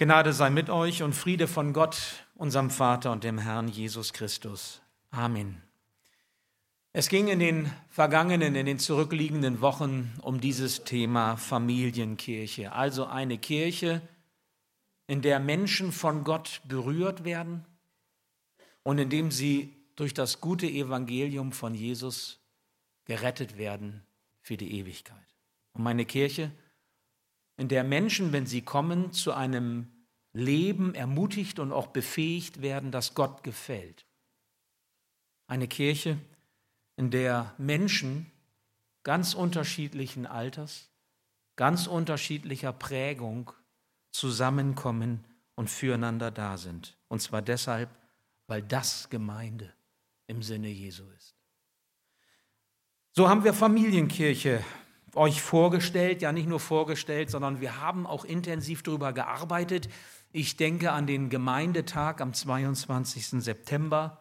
Gnade sei mit euch und Friede von Gott, unserem Vater und dem Herrn Jesus Christus. Amen. Es ging in den vergangenen, in den zurückliegenden Wochen um dieses Thema Familienkirche, also eine Kirche, in der Menschen von Gott berührt werden und in dem sie durch das gute Evangelium von Jesus gerettet werden für die Ewigkeit. Und meine Kirche, in der Menschen, wenn sie kommen, zu einem Leben ermutigt und auch befähigt werden, das Gott gefällt. Eine Kirche, in der Menschen ganz unterschiedlichen Alters, ganz unterschiedlicher Prägung zusammenkommen und füreinander da sind. Und zwar deshalb, weil das Gemeinde im Sinne Jesu ist. So haben wir Familienkirche euch vorgestellt, ja nicht nur vorgestellt, sondern wir haben auch intensiv darüber gearbeitet. Ich denke an den Gemeindetag am 22. September.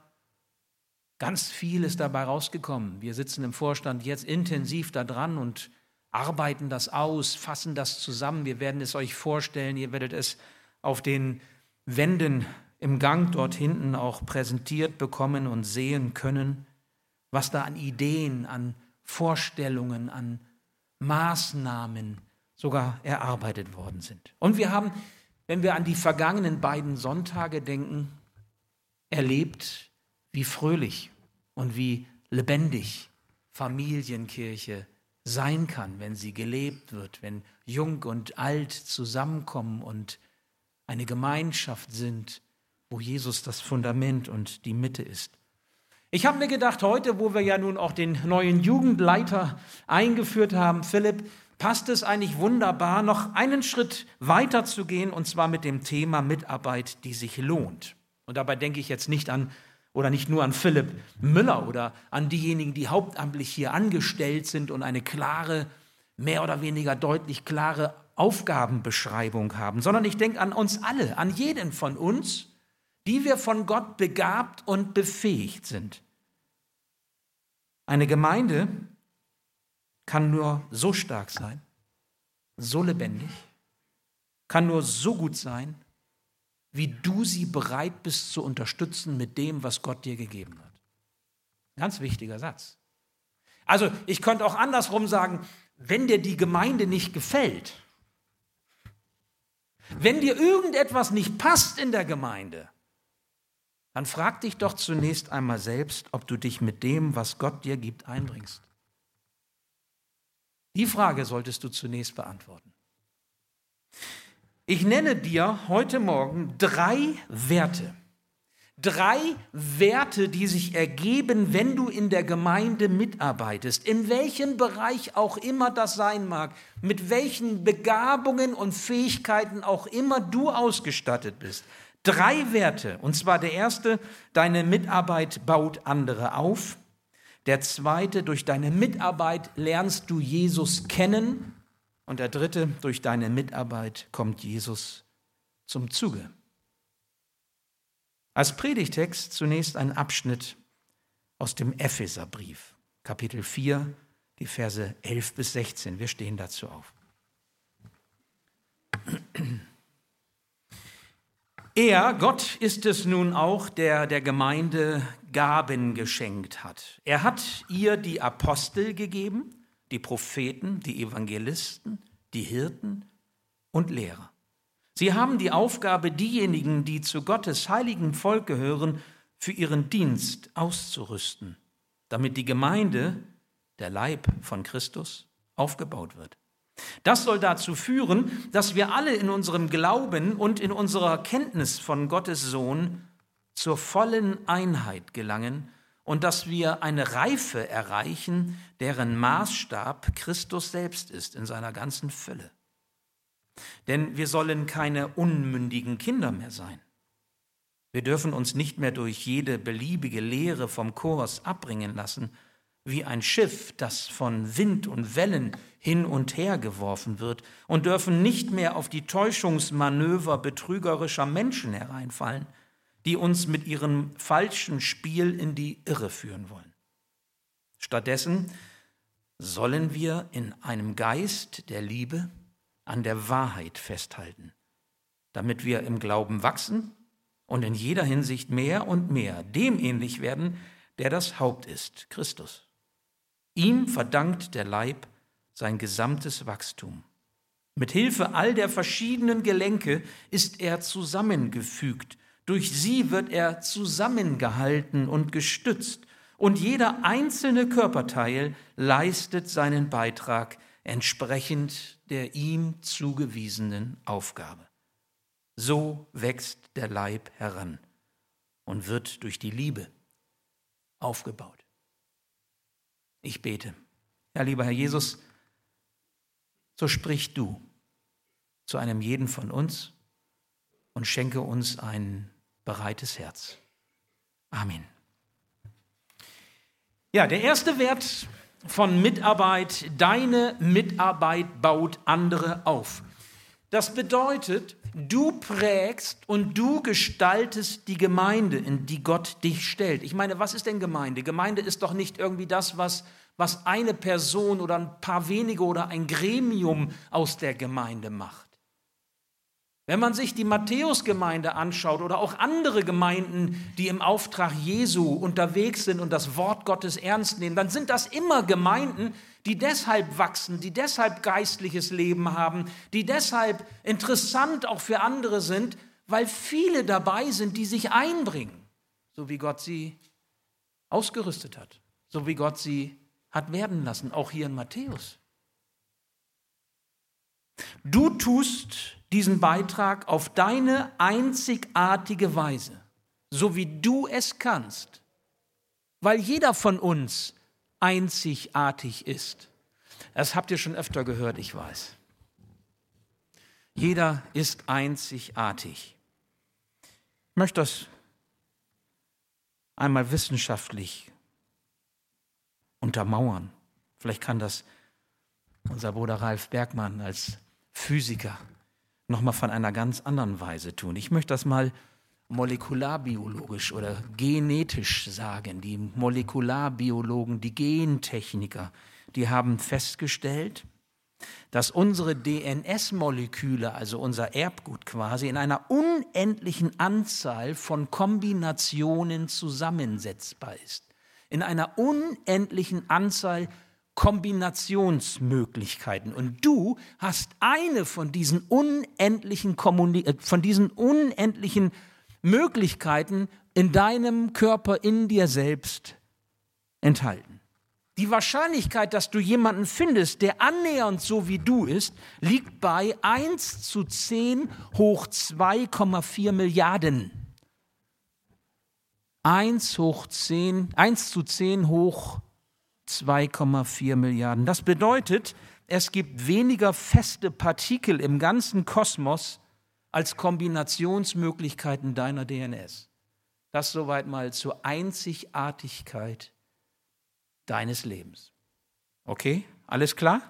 Ganz viel ist dabei rausgekommen. Wir sitzen im Vorstand jetzt intensiv da dran und arbeiten das aus, fassen das zusammen. Wir werden es euch vorstellen. Ihr werdet es auf den Wänden im Gang dort hinten auch präsentiert bekommen und sehen können, was da an Ideen, an Vorstellungen, an Maßnahmen sogar erarbeitet worden sind. Und wir haben, wenn wir an die vergangenen beiden Sonntage denken, erlebt, wie fröhlich und wie lebendig Familienkirche sein kann, wenn sie gelebt wird, wenn jung und alt zusammenkommen und eine Gemeinschaft sind, wo Jesus das Fundament und die Mitte ist. Ich habe mir gedacht, heute, wo wir ja nun auch den neuen Jugendleiter eingeführt haben, Philipp, passt es eigentlich wunderbar, noch einen Schritt weiter zu gehen, und zwar mit dem Thema Mitarbeit, die sich lohnt. Und dabei denke ich jetzt nicht an oder nicht nur an Philipp Müller oder an diejenigen, die hauptamtlich hier angestellt sind und eine klare, mehr oder weniger deutlich klare Aufgabenbeschreibung haben, sondern ich denke an uns alle, an jeden von uns, die wir von Gott begabt und befähigt sind. Eine Gemeinde kann nur so stark sein, so lebendig, kann nur so gut sein, wie du sie bereit bist zu unterstützen mit dem, was Gott dir gegeben hat. Ganz wichtiger Satz. Also ich könnte auch andersrum sagen, wenn dir die Gemeinde nicht gefällt, wenn dir irgendetwas nicht passt in der Gemeinde, dann frag dich doch zunächst einmal selbst, ob du dich mit dem, was Gott dir gibt, einbringst. Die Frage solltest du zunächst beantworten. Ich nenne dir heute Morgen drei Werte. Drei Werte, die sich ergeben, wenn du in der Gemeinde mitarbeitest, in welchem Bereich auch immer das sein mag, mit welchen Begabungen und Fähigkeiten auch immer du ausgestattet bist. Drei Werte. Und zwar der erste, deine Mitarbeit baut andere auf. Der zweite, durch deine Mitarbeit lernst du Jesus kennen. Und der dritte, durch deine Mitarbeit kommt Jesus zum Zuge. Als Predigtext zunächst ein Abschnitt aus dem Epheserbrief, Kapitel 4, die Verse 11 bis 16. Wir stehen dazu auf. Er, Gott, ist es nun auch, der der Gemeinde Gaben geschenkt hat. Er hat ihr die Apostel gegeben, die Propheten, die Evangelisten, die Hirten und Lehrer. Sie haben die Aufgabe, diejenigen, die zu Gottes heiligen Volk gehören, für ihren Dienst auszurüsten, damit die Gemeinde, der Leib von Christus, aufgebaut wird. Das soll dazu führen, dass wir alle in unserem Glauben und in unserer Kenntnis von Gottes Sohn zur vollen Einheit gelangen und dass wir eine Reife erreichen, deren Maßstab Christus selbst ist in seiner ganzen Fülle. Denn wir sollen keine unmündigen Kinder mehr sein. Wir dürfen uns nicht mehr durch jede beliebige Lehre vom Kurs abbringen lassen, wie ein Schiff, das von Wind und Wellen hin und her geworfen wird, und dürfen nicht mehr auf die Täuschungsmanöver betrügerischer Menschen hereinfallen, die uns mit ihrem falschen Spiel in die Irre führen wollen. Stattdessen sollen wir in einem Geist der Liebe an der Wahrheit festhalten, damit wir im Glauben wachsen und in jeder Hinsicht mehr und mehr dem ähnlich werden, der das Haupt ist, Christus. Ihm verdankt der Leib sein gesamtes Wachstum. Mit Hilfe all der verschiedenen Gelenke ist er zusammengefügt. Durch sie wird er zusammengehalten und gestützt. Und jeder einzelne Körperteil leistet seinen Beitrag entsprechend der ihm zugewiesenen Aufgabe. So wächst der Leib heran und wird durch die Liebe aufgebaut. Ich bete. Ja, lieber Herr Jesus, so sprich du zu einem jeden von uns und schenke uns ein bereites Herz. Amen. Ja, der erste Wert von Mitarbeit, deine Mitarbeit baut andere auf. Das bedeutet, du prägst und du gestaltest die Gemeinde, in die Gott dich stellt. Ich meine, was ist denn Gemeinde? Gemeinde ist doch nicht irgendwie das, was, was eine Person oder ein paar wenige oder ein Gremium aus der Gemeinde macht. Wenn man sich die Matthäusgemeinde anschaut oder auch andere Gemeinden, die im Auftrag Jesu unterwegs sind und das Wort Gottes ernst nehmen, dann sind das immer Gemeinden, die deshalb wachsen, die deshalb geistliches Leben haben, die deshalb interessant auch für andere sind, weil viele dabei sind, die sich einbringen, so wie Gott sie ausgerüstet hat, so wie Gott sie hat werden lassen, auch hier in Matthäus. Du tust diesen Beitrag auf deine einzigartige Weise, so wie du es kannst, weil jeder von uns einzigartig ist. Das habt ihr schon öfter gehört, ich weiß. Jeder ist einzigartig. Ich möchte das einmal wissenschaftlich untermauern. Vielleicht kann das unser Bruder Ralf Bergmann als Physiker nochmal von einer ganz anderen Weise tun. Ich möchte das mal molekularbiologisch oder genetisch sagen. Die Molekularbiologen, die Gentechniker, die haben festgestellt, dass unsere DNS-Moleküle, also unser Erbgut quasi, in einer unendlichen Anzahl von Kombinationen zusammensetzbar ist. In einer unendlichen Anzahl Kombinationsmöglichkeiten. Und du hast eine von diesen unendlichen, Kommuni äh, von diesen unendlichen Möglichkeiten in deinem Körper, in dir selbst enthalten. Die Wahrscheinlichkeit, dass du jemanden findest, der annähernd so wie du ist, liegt bei 1 zu 10 hoch 2,4 Milliarden. 1 hoch 10, 1 zu 10 hoch 2,4 Milliarden. Das bedeutet, es gibt weniger feste Partikel im ganzen Kosmos als Kombinationsmöglichkeiten deiner DNS. Das soweit mal zur Einzigartigkeit deines Lebens. Okay, alles klar?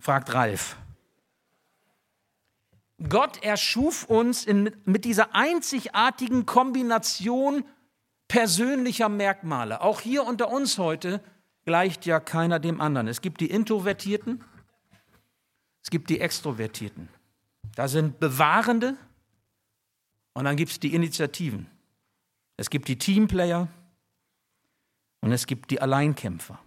Fragt Ralf. Gott erschuf uns in, mit dieser einzigartigen Kombination persönlicher Merkmale. Auch hier unter uns heute gleicht ja keiner dem anderen. Es gibt die Introvertierten, es gibt die Extrovertierten. Da sind Bewahrende und dann gibt es die Initiativen. Es gibt die Teamplayer und es gibt die Alleinkämpfer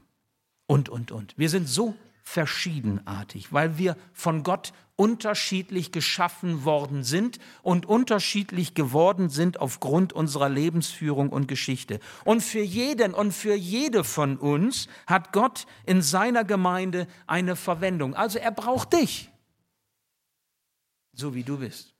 und, und, und. Wir sind so verschiedenartig, weil wir von Gott unterschiedlich geschaffen worden sind und unterschiedlich geworden sind aufgrund unserer Lebensführung und Geschichte. Und für jeden und für jede von uns hat Gott in seiner Gemeinde eine Verwendung. Also er braucht dich, so wie du bist.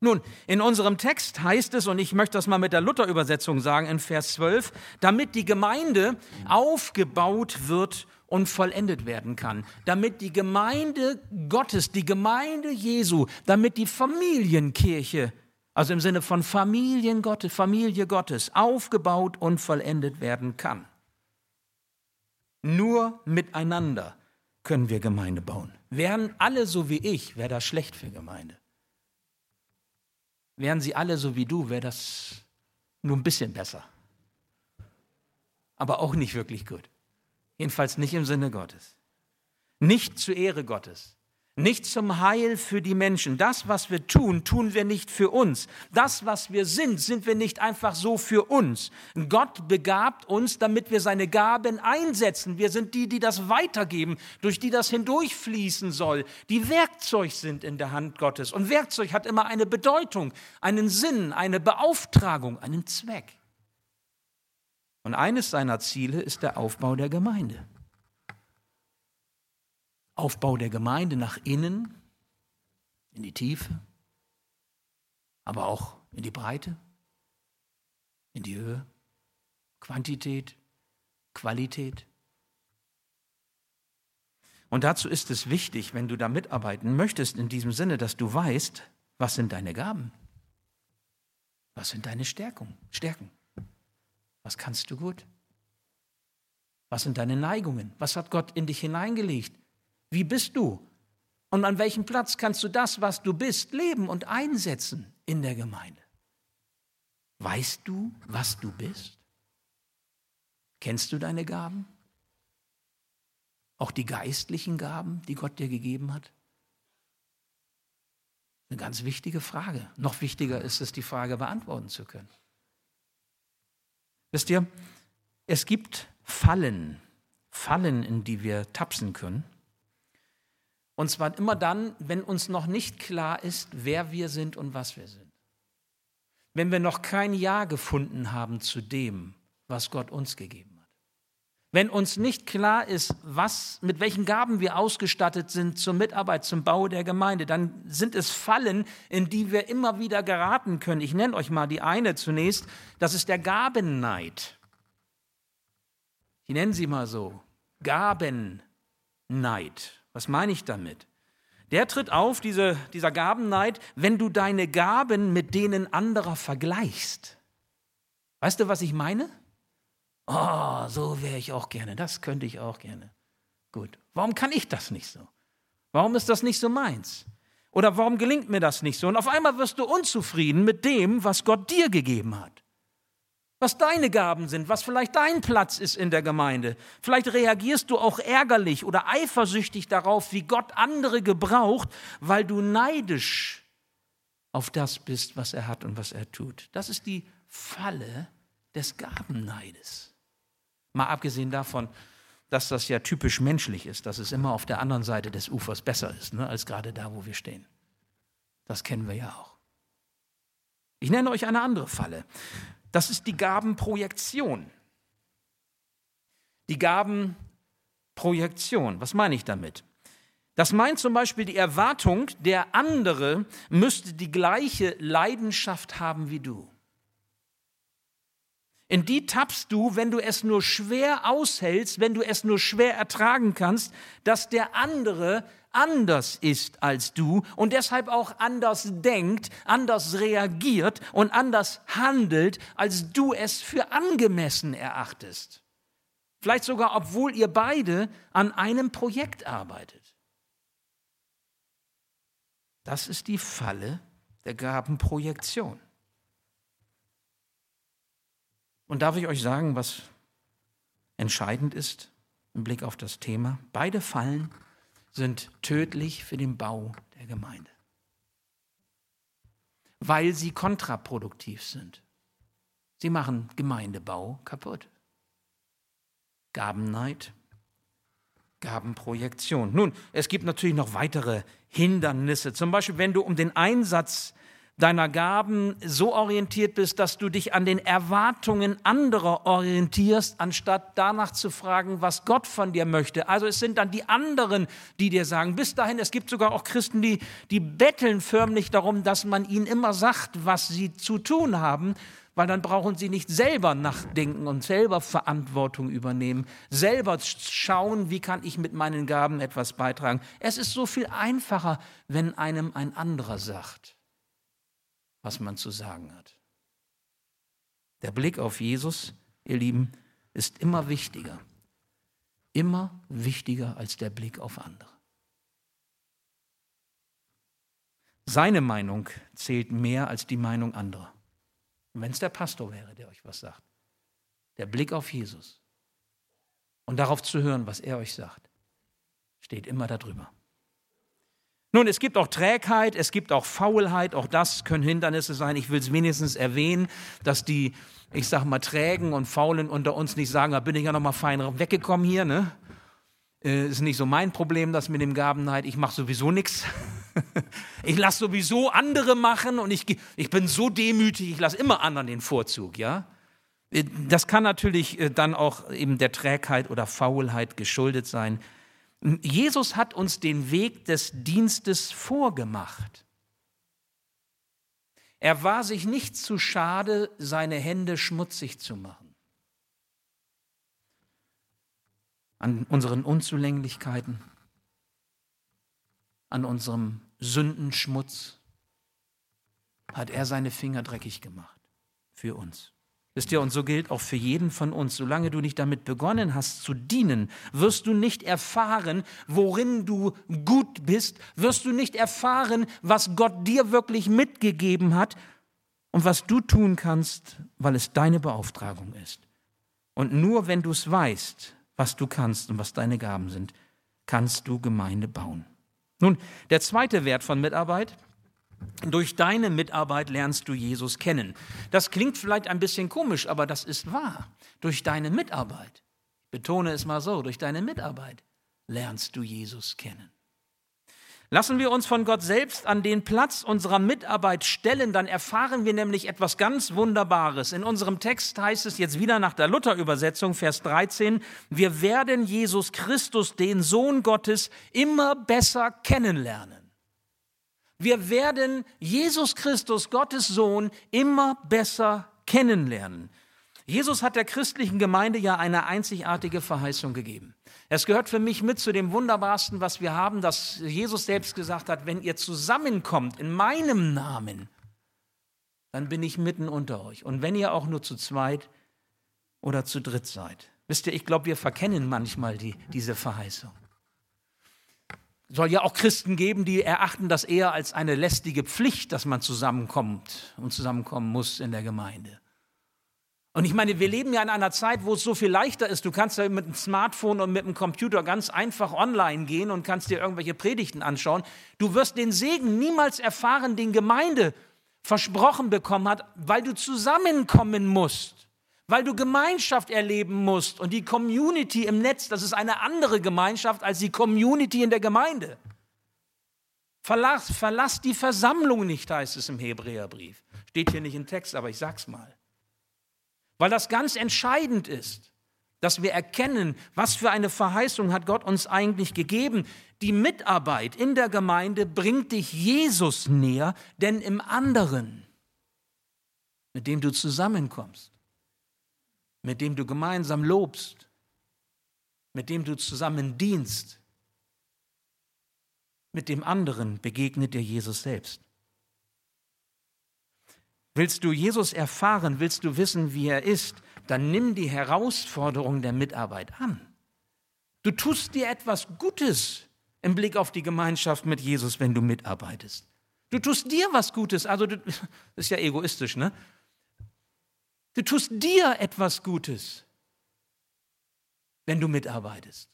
Nun, in unserem Text heißt es, und ich möchte das mal mit der Luther-Übersetzung sagen, in Vers 12, damit die Gemeinde aufgebaut wird und vollendet werden kann, damit die Gemeinde Gottes, die Gemeinde Jesu, damit die Familienkirche, also im Sinne von Familien Gottes, Familie Gottes, aufgebaut und vollendet werden kann. Nur miteinander können wir Gemeinde bauen. Wären alle so wie ich, wäre das schlecht für Gemeinde. Wären sie alle so wie du, wäre das nur ein bisschen besser. Aber auch nicht wirklich gut. Jedenfalls nicht im Sinne Gottes. Nicht zur Ehre Gottes. Nicht zum Heil für die Menschen. Das, was wir tun, tun wir nicht für uns. Das, was wir sind, sind wir nicht einfach so für uns. Gott begabt uns, damit wir seine Gaben einsetzen. Wir sind die, die das weitergeben, durch die das hindurchfließen soll, die Werkzeug sind in der Hand Gottes. Und Werkzeug hat immer eine Bedeutung, einen Sinn, eine Beauftragung, einen Zweck. Und eines seiner Ziele ist der Aufbau der Gemeinde. Aufbau der Gemeinde nach innen, in die Tiefe, aber auch in die Breite, in die Höhe, Quantität, Qualität. Und dazu ist es wichtig, wenn du da mitarbeiten möchtest, in diesem Sinne, dass du weißt, was sind deine Gaben? Was sind deine Stärkung, Stärken? Was kannst du gut? Was sind deine Neigungen? Was hat Gott in dich hineingelegt? Wie bist du? Und an welchem Platz kannst du das, was du bist, leben und einsetzen in der Gemeinde? Weißt du, was du bist? Kennst du deine Gaben? Auch die geistlichen Gaben, die Gott dir gegeben hat? Eine ganz wichtige Frage. Noch wichtiger ist es, die Frage beantworten zu können. Wisst ihr, es gibt Fallen, Fallen, in die wir tapsen können. Und zwar immer dann, wenn uns noch nicht klar ist, wer wir sind und was wir sind. Wenn wir noch kein Ja gefunden haben zu dem, was Gott uns gegeben hat. Wenn uns nicht klar ist, was, mit welchen Gaben wir ausgestattet sind zur Mitarbeit, zum Bau der Gemeinde, dann sind es Fallen, in die wir immer wieder geraten können. Ich nenne euch mal die eine zunächst. Das ist der Gabenneid. Ich nenne sie mal so. Gabenneid. Was meine ich damit? Der tritt auf, diese, dieser Gabenneid, wenn du deine Gaben mit denen anderer vergleichst. Weißt du, was ich meine? Oh, so wäre ich auch gerne, das könnte ich auch gerne. Gut, warum kann ich das nicht so? Warum ist das nicht so meins? Oder warum gelingt mir das nicht so? Und auf einmal wirst du unzufrieden mit dem, was Gott dir gegeben hat was deine Gaben sind, was vielleicht dein Platz ist in der Gemeinde. Vielleicht reagierst du auch ärgerlich oder eifersüchtig darauf, wie Gott andere gebraucht, weil du neidisch auf das bist, was er hat und was er tut. Das ist die Falle des Gabenneides. Mal abgesehen davon, dass das ja typisch menschlich ist, dass es immer auf der anderen Seite des Ufers besser ist, ne, als gerade da, wo wir stehen. Das kennen wir ja auch. Ich nenne euch eine andere Falle. Das ist die Gabenprojektion. Die Gabenprojektion. Was meine ich damit? Das meint zum Beispiel die Erwartung, der andere müsste die gleiche Leidenschaft haben wie du. In die tappst du, wenn du es nur schwer aushältst, wenn du es nur schwer ertragen kannst, dass der andere anders ist als du und deshalb auch anders denkt, anders reagiert und anders handelt, als du es für angemessen erachtest. Vielleicht sogar, obwohl ihr beide an einem Projekt arbeitet. Das ist die Falle der Gabenprojektion. Und darf ich euch sagen, was entscheidend ist im Blick auf das Thema? Beide Fallen sind tödlich für den Bau der Gemeinde, weil sie kontraproduktiv sind. Sie machen Gemeindebau kaputt. Gabenneid, Gabenprojektion. Nun, es gibt natürlich noch weitere Hindernisse. Zum Beispiel, wenn du um den Einsatz deiner Gaben so orientiert bist, dass du dich an den Erwartungen anderer orientierst, anstatt danach zu fragen, was Gott von dir möchte. Also es sind dann die anderen, die dir sagen, bis dahin, es gibt sogar auch Christen, die, die betteln förmlich darum, dass man ihnen immer sagt, was sie zu tun haben, weil dann brauchen sie nicht selber nachdenken und selber Verantwortung übernehmen, selber schauen, wie kann ich mit meinen Gaben etwas beitragen. Es ist so viel einfacher, wenn einem ein anderer sagt was man zu sagen hat. Der Blick auf Jesus, ihr Lieben, ist immer wichtiger. Immer wichtiger als der Blick auf andere. Seine Meinung zählt mehr als die Meinung anderer. Und wenn es der Pastor wäre, der euch was sagt, der Blick auf Jesus und darauf zu hören, was er euch sagt, steht immer darüber. Nun, es gibt auch Trägheit, es gibt auch Faulheit, auch das können Hindernisse sein. Ich will es wenigstens erwähnen, dass die, ich sag mal, Trägen und Faulen unter uns nicht sagen, da bin ich ja noch mal fein weggekommen hier, ne? Äh, ist nicht so mein Problem, das mit dem Gabenneid. Ich mache sowieso nichts. Ich lasse sowieso andere machen und ich, ich bin so demütig, ich lasse immer anderen den Vorzug, ja? Äh, das kann natürlich äh, dann auch eben der Trägheit oder Faulheit geschuldet sein. Jesus hat uns den Weg des Dienstes vorgemacht. Er war sich nicht zu schade, seine Hände schmutzig zu machen. An unseren Unzulänglichkeiten, an unserem Sündenschmutz hat er seine Finger dreckig gemacht für uns. Wisst ihr, und so gilt auch für jeden von uns, solange du nicht damit begonnen hast zu dienen, wirst du nicht erfahren, worin du gut bist, wirst du nicht erfahren, was Gott dir wirklich mitgegeben hat und was du tun kannst, weil es deine Beauftragung ist. Und nur wenn du es weißt, was du kannst und was deine Gaben sind, kannst du Gemeinde bauen. Nun, der zweite Wert von Mitarbeit, durch deine Mitarbeit lernst du Jesus kennen. Das klingt vielleicht ein bisschen komisch, aber das ist wahr. Durch deine Mitarbeit, betone es mal so, durch deine Mitarbeit lernst du Jesus kennen. Lassen wir uns von Gott selbst an den Platz unserer Mitarbeit stellen, dann erfahren wir nämlich etwas ganz Wunderbares. In unserem Text heißt es jetzt wieder nach der Luther-Übersetzung, Vers 13, wir werden Jesus Christus, den Sohn Gottes, immer besser kennenlernen. Wir werden Jesus Christus, Gottes Sohn, immer besser kennenlernen. Jesus hat der christlichen Gemeinde ja eine einzigartige Verheißung gegeben. Es gehört für mich mit zu dem Wunderbarsten, was wir haben, dass Jesus selbst gesagt hat, wenn ihr zusammenkommt in meinem Namen, dann bin ich mitten unter euch. Und wenn ihr auch nur zu zweit oder zu dritt seid. Wisst ihr, ich glaube, wir verkennen manchmal die, diese Verheißung soll ja auch Christen geben, die erachten das eher als eine lästige Pflicht, dass man zusammenkommt und zusammenkommen muss in der Gemeinde. Und ich meine, wir leben ja in einer Zeit, wo es so viel leichter ist. Du kannst ja mit dem Smartphone und mit dem Computer ganz einfach online gehen und kannst dir irgendwelche Predigten anschauen. Du wirst den Segen niemals erfahren, den Gemeinde versprochen bekommen hat, weil du zusammenkommen musst weil du Gemeinschaft erleben musst. Und die Community im Netz, das ist eine andere Gemeinschaft als die Community in der Gemeinde. Verlass, verlass die Versammlung nicht, heißt es im Hebräerbrief. Steht hier nicht im Text, aber ich sag's mal. Weil das ganz entscheidend ist, dass wir erkennen, was für eine Verheißung hat Gott uns eigentlich gegeben. Die Mitarbeit in der Gemeinde bringt dich Jesus näher, denn im anderen, mit dem du zusammenkommst, mit dem du gemeinsam lobst, mit dem du zusammen dienst, mit dem anderen begegnet dir Jesus selbst. Willst du Jesus erfahren, willst du wissen, wie er ist, dann nimm die Herausforderung der Mitarbeit an. Du tust dir etwas Gutes im Blick auf die Gemeinschaft mit Jesus, wenn du mitarbeitest. Du tust dir was Gutes, also du, das ist ja egoistisch, ne? Du tust dir etwas Gutes, wenn du mitarbeitest.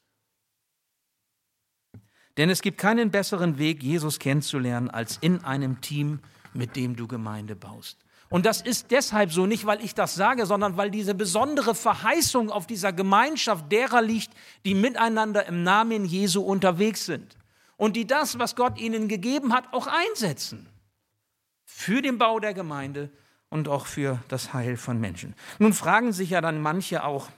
Denn es gibt keinen besseren Weg, Jesus kennenzulernen, als in einem Team, mit dem du Gemeinde baust. Und das ist deshalb so, nicht weil ich das sage, sondern weil diese besondere Verheißung auf dieser Gemeinschaft derer liegt, die miteinander im Namen Jesu unterwegs sind und die das, was Gott ihnen gegeben hat, auch einsetzen. Für den Bau der Gemeinde und auch für das Heil von Menschen. Nun fragen sich ja dann manche auch,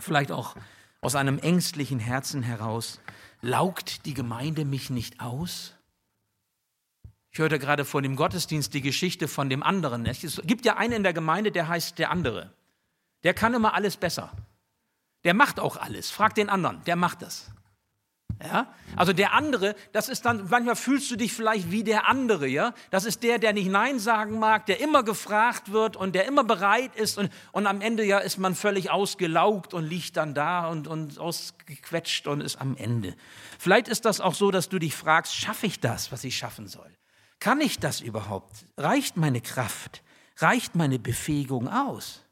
vielleicht auch aus einem ängstlichen Herzen heraus, laugt die Gemeinde mich nicht aus? Ich hörte gerade vor dem Gottesdienst die Geschichte von dem anderen. Es gibt ja einen in der Gemeinde, der heißt der andere. Der kann immer alles besser. Der macht auch alles. Frag den anderen, der macht das. Ja? Also der andere, das ist dann, manchmal fühlst du dich vielleicht wie der andere, ja? Das ist der, der nicht Nein sagen mag, der immer gefragt wird und der immer bereit ist und, und am Ende ja ist man völlig ausgelaugt und liegt dann da und, und ausgequetscht und ist am Ende. Vielleicht ist das auch so, dass du dich fragst, schaffe ich das, was ich schaffen soll? Kann ich das überhaupt? Reicht meine Kraft? Reicht meine Befähigung aus?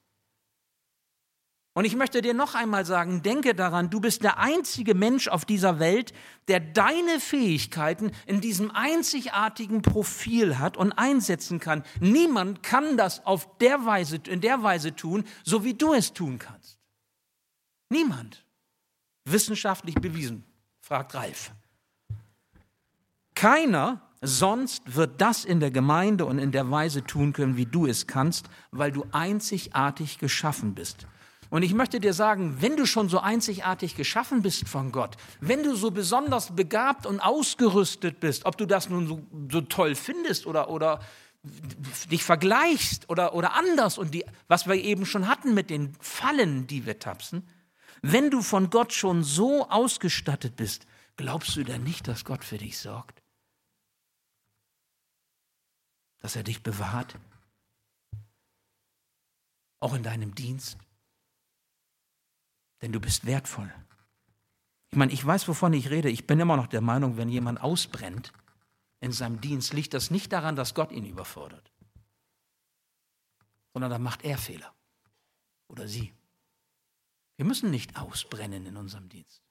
Und ich möchte dir noch einmal sagen, denke daran, du bist der einzige Mensch auf dieser Welt, der deine Fähigkeiten in diesem einzigartigen Profil hat und einsetzen kann. Niemand kann das auf der Weise, in der Weise tun, so wie du es tun kannst. Niemand. Wissenschaftlich bewiesen, fragt Ralf. Keiner sonst wird das in der Gemeinde und in der Weise tun können, wie du es kannst, weil du einzigartig geschaffen bist. Und ich möchte dir sagen, wenn du schon so einzigartig geschaffen bist von Gott, wenn du so besonders begabt und ausgerüstet bist, ob du das nun so, so toll findest oder, oder dich vergleichst oder, oder anders und die, was wir eben schon hatten mit den Fallen, die wir tapsen, wenn du von Gott schon so ausgestattet bist, glaubst du denn nicht, dass Gott für dich sorgt? Dass er dich bewahrt? Auch in deinem Dienst? Denn du bist wertvoll. Ich meine, ich weiß, wovon ich rede. Ich bin immer noch der Meinung, wenn jemand ausbrennt in seinem Dienst, liegt das nicht daran, dass Gott ihn überfordert, sondern da macht er Fehler oder sie. Wir müssen nicht ausbrennen in unserem Dienst.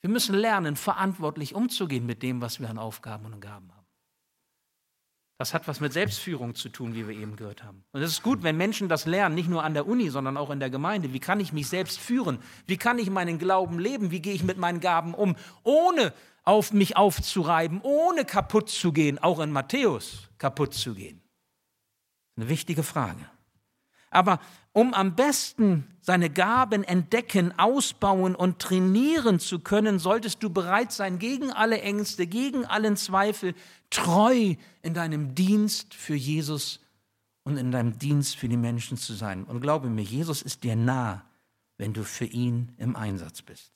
Wir müssen lernen, verantwortlich umzugehen mit dem, was wir an Aufgaben und Gaben haben. Das hat was mit Selbstführung zu tun, wie wir eben gehört haben. Und es ist gut, wenn Menschen das lernen, nicht nur an der Uni, sondern auch in der Gemeinde. Wie kann ich mich selbst führen? Wie kann ich meinen Glauben leben? Wie gehe ich mit meinen Gaben um, ohne auf mich aufzureiben, ohne kaputt zu gehen, auch in Matthäus kaputt zu gehen? Eine wichtige Frage. Aber um am besten seine Gaben entdecken, ausbauen und trainieren zu können, solltest du bereit sein, gegen alle Ängste, gegen allen Zweifel, treu in deinem Dienst für Jesus und in deinem Dienst für die Menschen zu sein. Und glaube mir, Jesus ist dir nah, wenn du für ihn im Einsatz bist.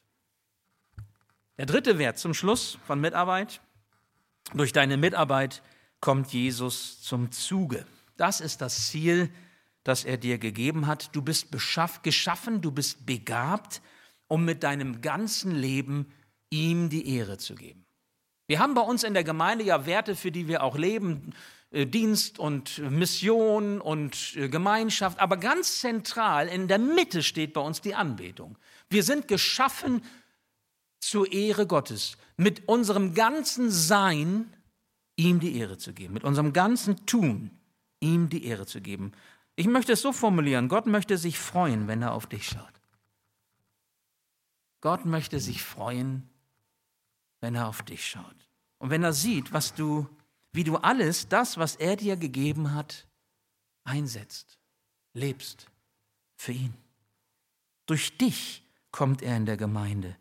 Der dritte Wert zum Schluss von Mitarbeit. Durch deine Mitarbeit kommt Jesus zum Zuge. Das ist das Ziel, das er dir gegeben hat. Du bist geschaffen, du bist begabt, um mit deinem ganzen Leben ihm die Ehre zu geben. Wir haben bei uns in der Gemeinde ja Werte, für die wir auch leben, äh, Dienst und Mission und äh, Gemeinschaft, aber ganz zentral in der Mitte steht bei uns die Anbetung. Wir sind geschaffen zur Ehre Gottes, mit unserem ganzen Sein ihm die Ehre zu geben, mit unserem ganzen Tun ihm die Ehre zu geben. Ich möchte es so formulieren, Gott möchte sich freuen, wenn er auf dich schaut. Gott möchte sich freuen, wenn er auf dich schaut. Und wenn er sieht, was du, wie du alles, das, was er dir gegeben hat, einsetzt, lebst für ihn. Durch dich kommt er in der Gemeinde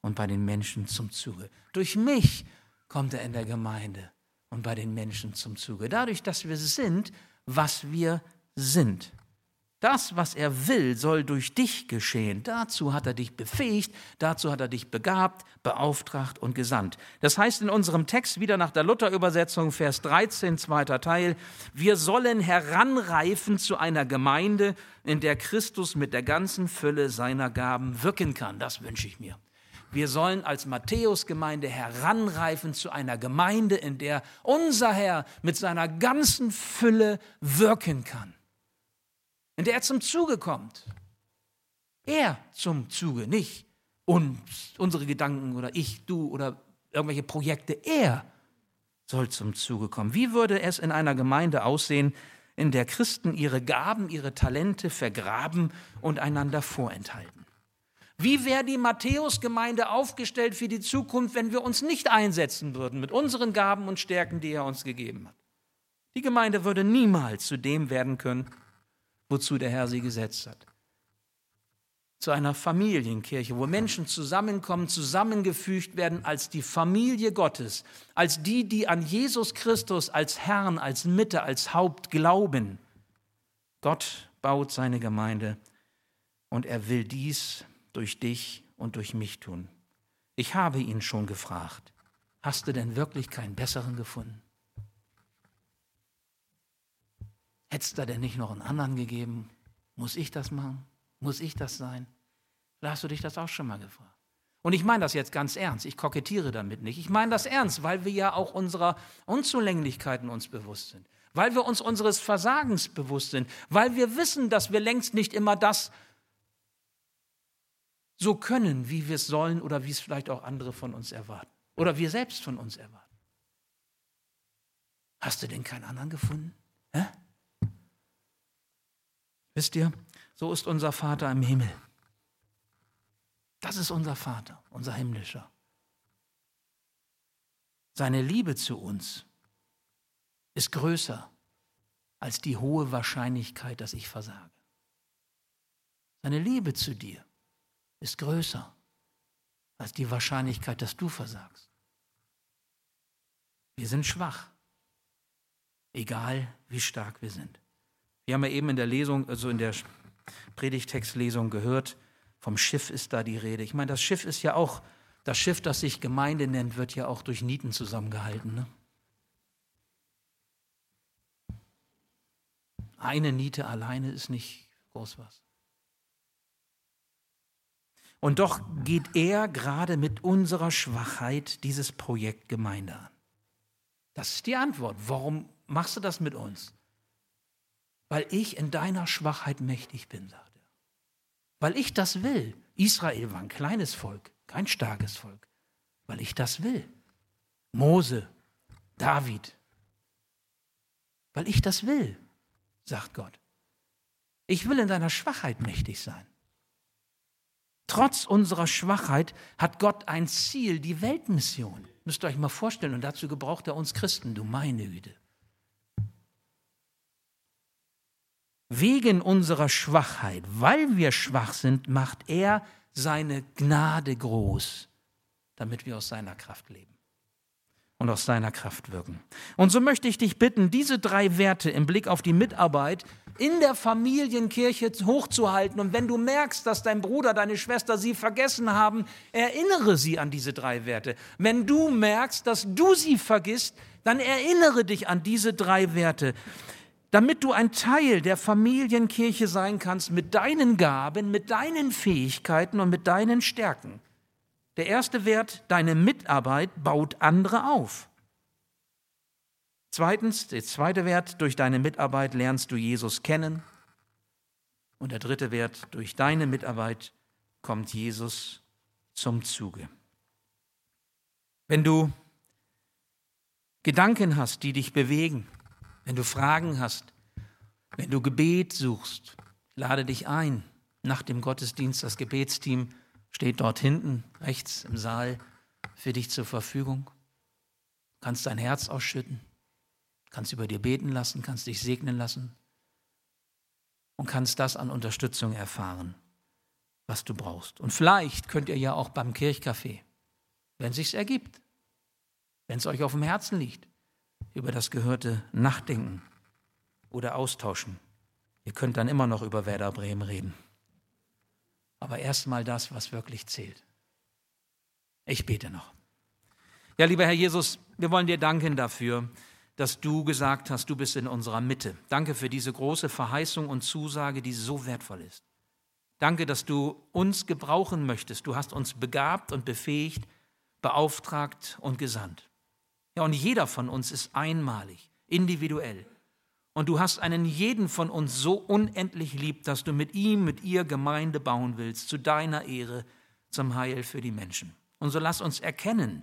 und bei den Menschen zum Zuge. Durch mich kommt er in der Gemeinde und bei den Menschen zum Zuge. Dadurch, dass wir sind, was wir sind. Das, was er will, soll durch dich geschehen. Dazu hat er dich befähigt, dazu hat er dich begabt, beauftragt und gesandt. Das heißt in unserem Text wieder nach der Luther-Übersetzung, Vers 13, zweiter Teil, wir sollen heranreifen zu einer Gemeinde, in der Christus mit der ganzen Fülle seiner Gaben wirken kann. Das wünsche ich mir. Wir sollen als Matthäus-Gemeinde heranreifen zu einer Gemeinde, in der unser Herr mit seiner ganzen Fülle wirken kann in der er zum Zuge kommt. Er zum Zuge, nicht uns, unsere Gedanken oder ich, du oder irgendwelche Projekte. Er soll zum Zuge kommen. Wie würde es in einer Gemeinde aussehen, in der Christen ihre Gaben, ihre Talente vergraben und einander vorenthalten? Wie wäre die Matthäus-Gemeinde aufgestellt für die Zukunft, wenn wir uns nicht einsetzen würden mit unseren Gaben und Stärken, die er uns gegeben hat? Die Gemeinde würde niemals zu dem werden können, wozu der Herr sie gesetzt hat. Zu einer Familienkirche, wo Menschen zusammenkommen, zusammengefügt werden als die Familie Gottes, als die, die an Jesus Christus als Herrn, als Mitte, als Haupt glauben. Gott baut seine Gemeinde und er will dies durch dich und durch mich tun. Ich habe ihn schon gefragt, hast du denn wirklich keinen besseren gefunden? Hättest du denn nicht noch einen anderen gegeben? Muss ich das machen? Muss ich das sein? Da hast du dich das auch schon mal gefragt. Und ich meine das jetzt ganz ernst. Ich kokettiere damit nicht. Ich meine das ernst, weil wir ja auch unserer Unzulänglichkeiten uns bewusst sind. Weil wir uns unseres Versagens bewusst sind. Weil wir wissen, dass wir längst nicht immer das so können, wie wir es sollen oder wie es vielleicht auch andere von uns erwarten oder wir selbst von uns erwarten. Hast du denn keinen anderen gefunden? Hä? Wisst ihr, so ist unser Vater im Himmel. Das ist unser Vater, unser himmlischer. Seine Liebe zu uns ist größer als die hohe Wahrscheinlichkeit, dass ich versage. Seine Liebe zu dir ist größer als die Wahrscheinlichkeit, dass du versagst. Wir sind schwach, egal wie stark wir sind. Wir haben ja eben in der Lesung, also in der Predigtextlesung gehört, vom Schiff ist da die Rede. Ich meine, das Schiff ist ja auch, das Schiff, das sich Gemeinde nennt, wird ja auch durch Nieten zusammengehalten. Ne? Eine Niete alleine ist nicht groß was. Und doch geht er gerade mit unserer Schwachheit dieses Projekt Gemeinde an. Das ist die Antwort. Warum machst du das mit uns? Weil ich in deiner Schwachheit mächtig bin, sagt er. Weil ich das will. Israel war ein kleines Volk, kein starkes Volk. Weil ich das will. Mose, David. Weil ich das will sagt Gott. Ich will in deiner Schwachheit mächtig sein. Trotz unserer Schwachheit hat Gott ein Ziel, die Weltmission. Müsst ihr euch mal vorstellen, und dazu gebraucht er uns Christen, du meine Güte. Wegen unserer Schwachheit, weil wir schwach sind, macht er seine Gnade groß, damit wir aus seiner Kraft leben und aus seiner Kraft wirken. Und so möchte ich dich bitten, diese drei Werte im Blick auf die Mitarbeit in der Familienkirche hochzuhalten. Und wenn du merkst, dass dein Bruder, deine Schwester sie vergessen haben, erinnere sie an diese drei Werte. Wenn du merkst, dass du sie vergisst, dann erinnere dich an diese drei Werte, damit du ein Teil der Familienkirche sein kannst mit deinen Gaben, mit deinen Fähigkeiten und mit deinen Stärken. Der erste Wert, deine Mitarbeit baut andere auf. Zweitens, der zweite Wert, durch deine Mitarbeit lernst du Jesus kennen. Und der dritte Wert, durch deine Mitarbeit kommt Jesus zum Zuge. Wenn du Gedanken hast, die dich bewegen, wenn du Fragen hast, wenn du Gebet suchst, lade dich ein, nach dem Gottesdienst das Gebetsteam steht dort hinten rechts im Saal für dich zur Verfügung. Du kannst dein Herz ausschütten, kannst über dir beten lassen, kannst dich segnen lassen und kannst das an Unterstützung erfahren, was du brauchst. Und vielleicht könnt ihr ja auch beim Kirchcafé, wenn es sich ergibt, wenn es euch auf dem Herzen liegt, über das Gehörte nachdenken oder austauschen. Ihr könnt dann immer noch über Werder Bremen reden aber erstmal das, was wirklich zählt. Ich bete noch. Ja, lieber Herr Jesus, wir wollen dir danken dafür, dass du gesagt hast, du bist in unserer Mitte. Danke für diese große Verheißung und Zusage, die so wertvoll ist. Danke, dass du uns gebrauchen möchtest. Du hast uns begabt und befähigt, beauftragt und gesandt. Ja, und jeder von uns ist einmalig, individuell. Und du hast einen jeden von uns so unendlich lieb, dass du mit ihm, mit ihr Gemeinde bauen willst, zu deiner Ehre, zum Heil für die Menschen. Und so lass uns erkennen,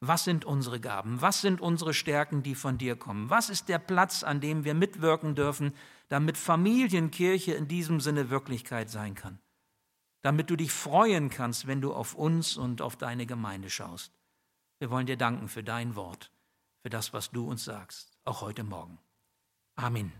was sind unsere Gaben, was sind unsere Stärken, die von dir kommen, was ist der Platz, an dem wir mitwirken dürfen, damit Familienkirche in diesem Sinne Wirklichkeit sein kann, damit du dich freuen kannst, wenn du auf uns und auf deine Gemeinde schaust. Wir wollen dir danken für dein Wort, für das, was du uns sagst, auch heute Morgen. Amen.